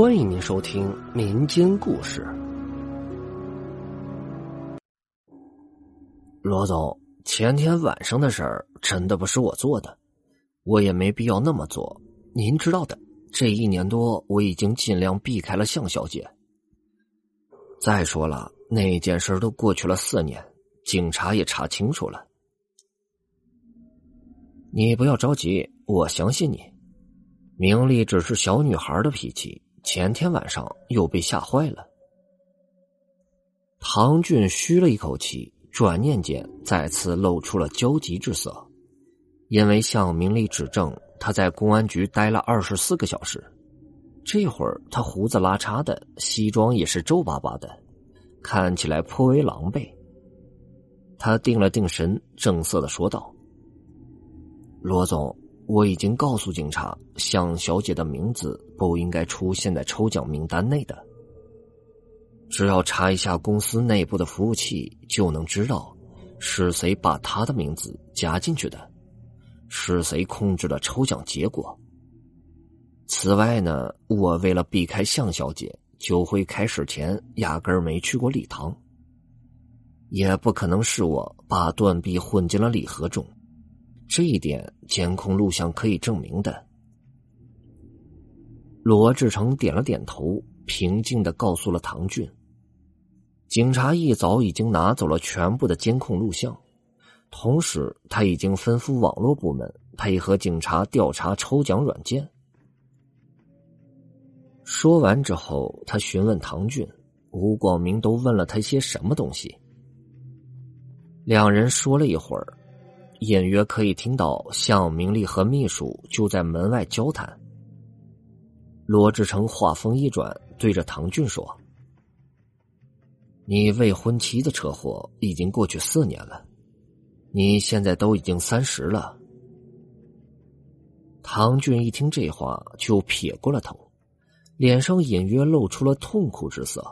欢迎您收听民间故事。罗总，前天晚上的事儿真的不是我做的，我也没必要那么做。您知道的，这一年多我已经尽量避开了向小姐。再说了，那件事都过去了四年，警察也查清楚了。你不要着急，我相信你。明丽只是小女孩的脾气，前天晚上又被吓坏了。唐俊吁了一口气，转念间再次露出了焦急之色，因为向明丽指证他在公安局待了二十四个小时，这会儿他胡子拉碴的，西装也是皱巴巴的，看起来颇为狼狈。他定了定神，正色的说道：“罗总。”我已经告诉警察，向小姐的名字不应该出现在抽奖名单内的。只要查一下公司内部的服务器，就能知道是谁把她的名字加进去的，是谁控制了抽奖结果。此外呢，我为了避开向小姐，酒会开始前压根儿没去过礼堂，也不可能是我把断臂混进了礼盒中。这一点监控录像可以证明的。罗志成点了点头，平静的告诉了唐俊：“警察一早已经拿走了全部的监控录像，同时他已经吩咐网络部门配合警察调查抽奖软件。”说完之后，他询问唐俊：“吴广明都问了他些什么东西？”两人说了一会儿。隐约可以听到向明丽和秘书就在门外交谈。罗志成话锋一转，对着唐俊说：“你未婚妻的车祸已经过去四年了，你现在都已经三十了。”唐俊一听这话，就撇过了头，脸上隐约露出了痛苦之色。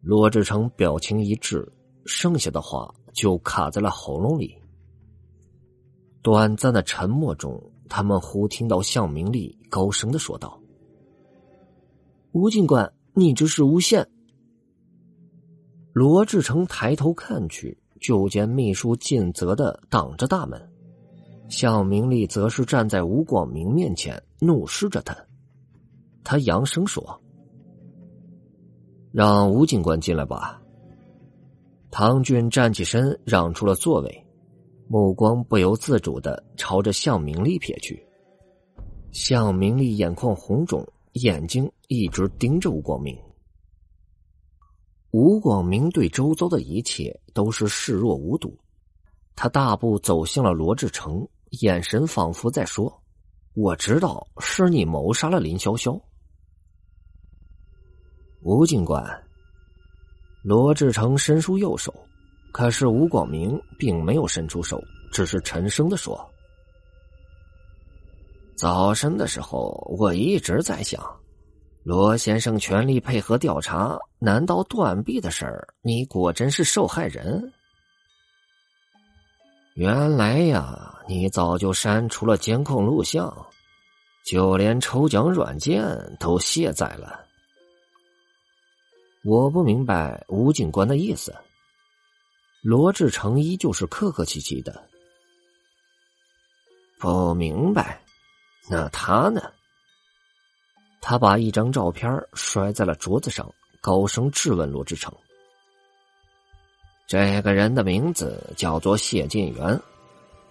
罗志成表情一滞，剩下的话就卡在了喉咙里。短暂的沉默中，他们忽听到向明丽高声的说道：“吴警官，你这是诬陷。”罗志成抬头看去，就见秘书尽责的挡着大门，向明丽则是站在吴广明面前，怒视着他。他扬声说：“让吴警官进来吧。”唐俊站起身，让出了座位。目光不由自主的朝着向明丽瞥去，向明丽眼眶红肿，眼睛一直盯着吴广明。吴广明对周遭的一切都是视若无睹，他大步走向了罗志成，眼神仿佛在说：“我知道是你谋杀了林潇潇。”吴警官，罗志成伸出右手。可是吴广明并没有伸出手，只是沉声的说：“早晨的时候，我一直在想，罗先生全力配合调查，难道断臂的事儿，你果真是受害人？原来呀，你早就删除了监控录像，就连抽奖软件都卸载了。我不明白吴警官的意思。”罗志成依旧是客客气气的，不明白，那他呢？他把一张照片摔在了桌子上，高声质问罗志成：“这个人的名字叫做谢晋元，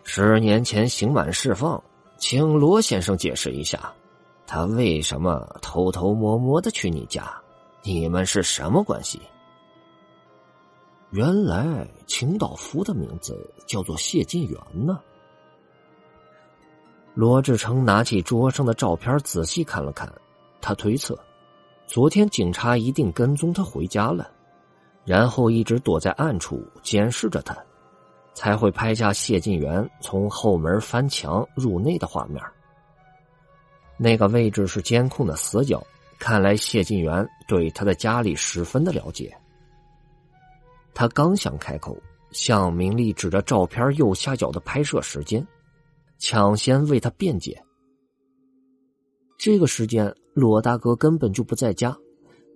十年前刑满释放，请罗先生解释一下，他为什么偷偷摸摸的去你家？你们是什么关系？”原来清道夫的名字叫做谢晋元呢。罗志成拿起桌上的照片仔细看了看，他推测，昨天警察一定跟踪他回家了，然后一直躲在暗处监视着他，才会拍下谢晋元从后门翻墙入内的画面。那个位置是监控的死角，看来谢晋元对他的家里十分的了解。他刚想开口，向明丽指着照片右下角的拍摄时间，抢先为他辩解。这个时间罗大哥根本就不在家，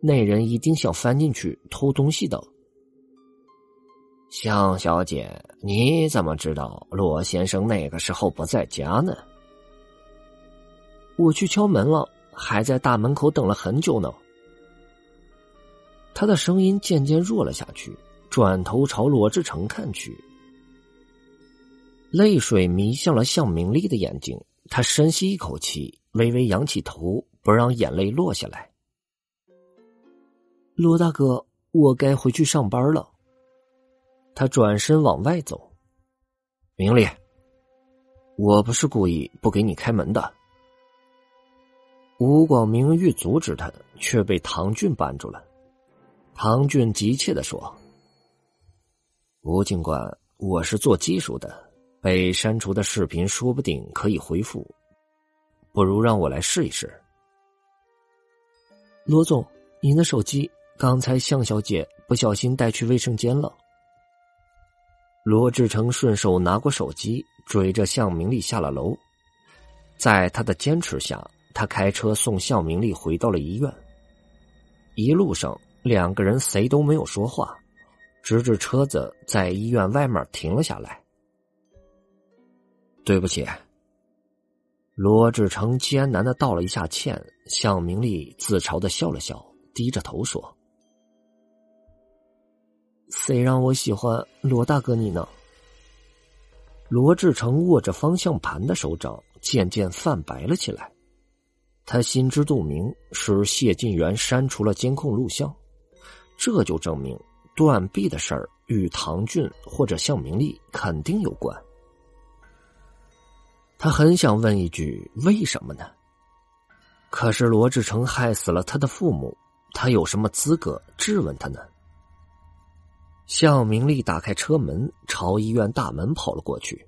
那人一定想翻进去偷东西的。向小姐，你怎么知道罗先生那个时候不在家呢？我去敲门了，还在大门口等了很久呢。他的声音渐渐弱了下去，转头朝罗志成看去，泪水迷向了向明丽的眼睛。他深吸一口气，微微仰起头，不让眼泪落下来。罗大哥，我该回去上班了。他转身往外走，明丽，我不是故意不给你开门的。吴广明欲阻止他，却被唐俊扳住了。唐俊急切的说：“吴警官，我是做技术的，被删除的视频说不定可以恢复，不如让我来试一试。”罗总，您的手机刚才向小姐不小心带去卫生间了。罗志成顺手拿过手机，追着向明丽下了楼。在他的坚持下，他开车送向明丽回到了医院。一路上，两个人谁都没有说话，直至车子在医院外面停了下来。对不起，罗志成艰难的道了一下歉。向明丽自嘲的笑了笑，低着头说。谁让我喜欢罗大哥你呢？罗志成握着方向盘的手掌渐渐泛白了起来。他心知肚明，是谢晋元删除了监控录像，这就证明断臂的事儿与唐俊或者向明丽肯定有关。他很想问一句为什么呢？可是罗志成害死了他的父母，他有什么资格质问他呢？向明丽打开车门，朝医院大门跑了过去。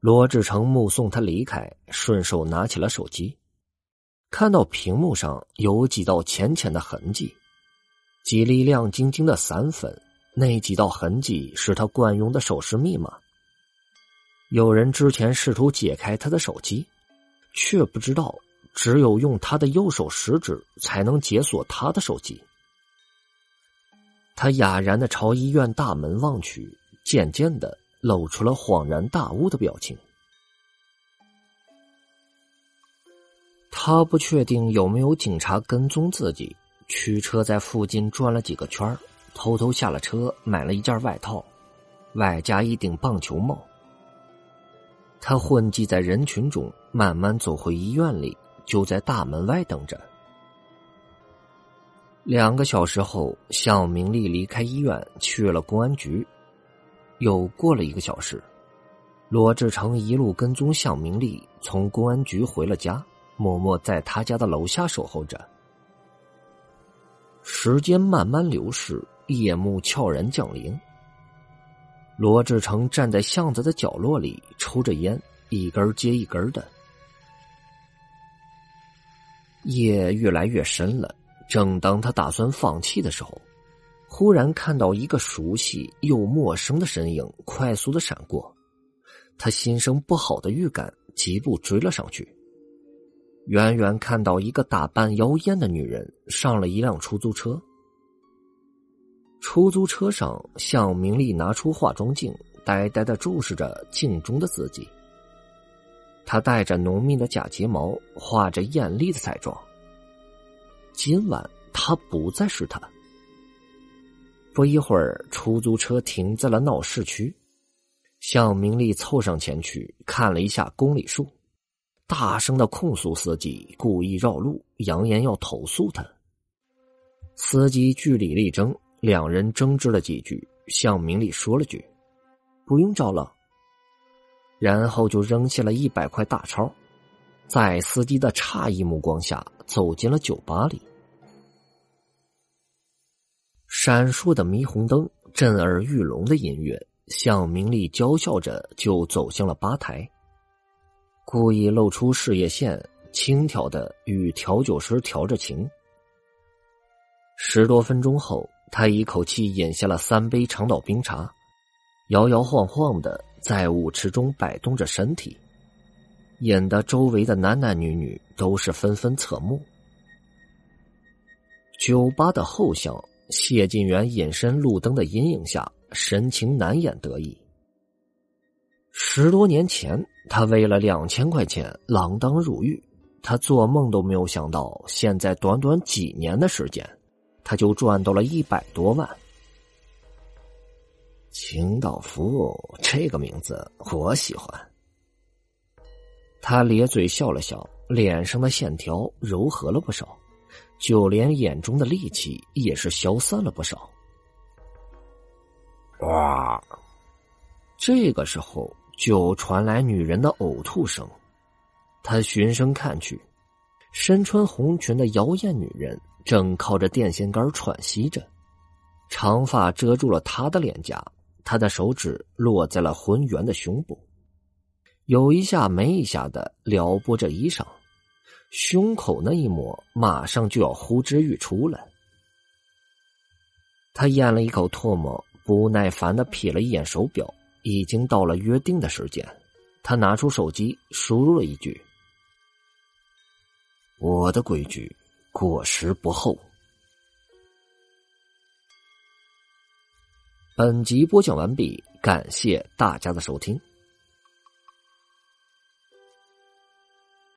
罗志成目送他离开，顺手拿起了手机，看到屏幕上有几道浅浅的痕迹，几粒亮晶晶的散粉。那几道痕迹是他惯用的手势密码。有人之前试图解开他的手机，却不知道只有用他的右手食指才能解锁他的手机。他哑然的朝医院大门望去，渐渐的露出了恍然大悟的表情。他不确定有没有警察跟踪自己，驱车在附近转了几个圈偷偷下了车，买了一件外套，外加一顶棒球帽。他混迹在人群中，慢慢走回医院里，就在大门外等着。两个小时后，向明丽离开医院去了公安局。又过了一个小时，罗志成一路跟踪向明丽，从公安局回了家，默默在他家的楼下守候着。时间慢慢流逝，夜幕悄然降临。罗志成站在巷子的角落里，抽着烟，一根接一根的。夜越来越深了。正当他打算放弃的时候，忽然看到一个熟悉又陌生的身影快速的闪过，他心生不好的预感，疾步追了上去。远远看到一个打扮妖艳的女人上了一辆出租车，出租车上向明丽拿出化妆镜，呆呆的注视着镜中的自己。她戴着浓密的假睫毛，画着艳丽的彩妆。今晚他不再是他。不一会儿，出租车停在了闹市区，向明丽凑上前去看了一下公里数，大声的控诉司机故意绕路，扬言要投诉他。司机据理力争，两人争执了几句，向明丽说了句：“不用找了。”然后就扔下了一百块大钞，在司机的诧异目光下走进了酒吧里。闪烁的霓虹灯，震耳欲聋的音乐，向明丽娇笑着就走向了吧台，故意露出事业线，轻佻的与调酒师调着情。十多分钟后，他一口气饮下了三杯长岛冰茶，摇摇晃晃的在舞池中摆动着身体。引得周围的男男女女都是纷纷侧目。酒吧的后巷，谢晋元隐身路灯的阴影下，神情难掩得意。十多年前，他为了两千块钱锒铛入狱，他做梦都没有想到，现在短短几年的时间，他就赚到了一百多万。清道夫这个名字我喜欢。他咧嘴笑了笑，脸上的线条柔和了不少，就连眼中的戾气也是消散了不少。哇！这个时候。就传来女人的呕吐声，他循声看去，身穿红裙的妖艳女人正靠着电线杆喘息着，长发遮住了她的脸颊，她的手指落在了浑圆的胸部，有一下没一下的撩拨着衣裳，胸口那一抹马上就要呼之欲出了。他咽了一口唾沫，不耐烦的瞥了一眼手表。已经到了约定的时间，他拿出手机，输入了一句：“我的规矩，过时不候。”本集播讲完毕，感谢大家的收听。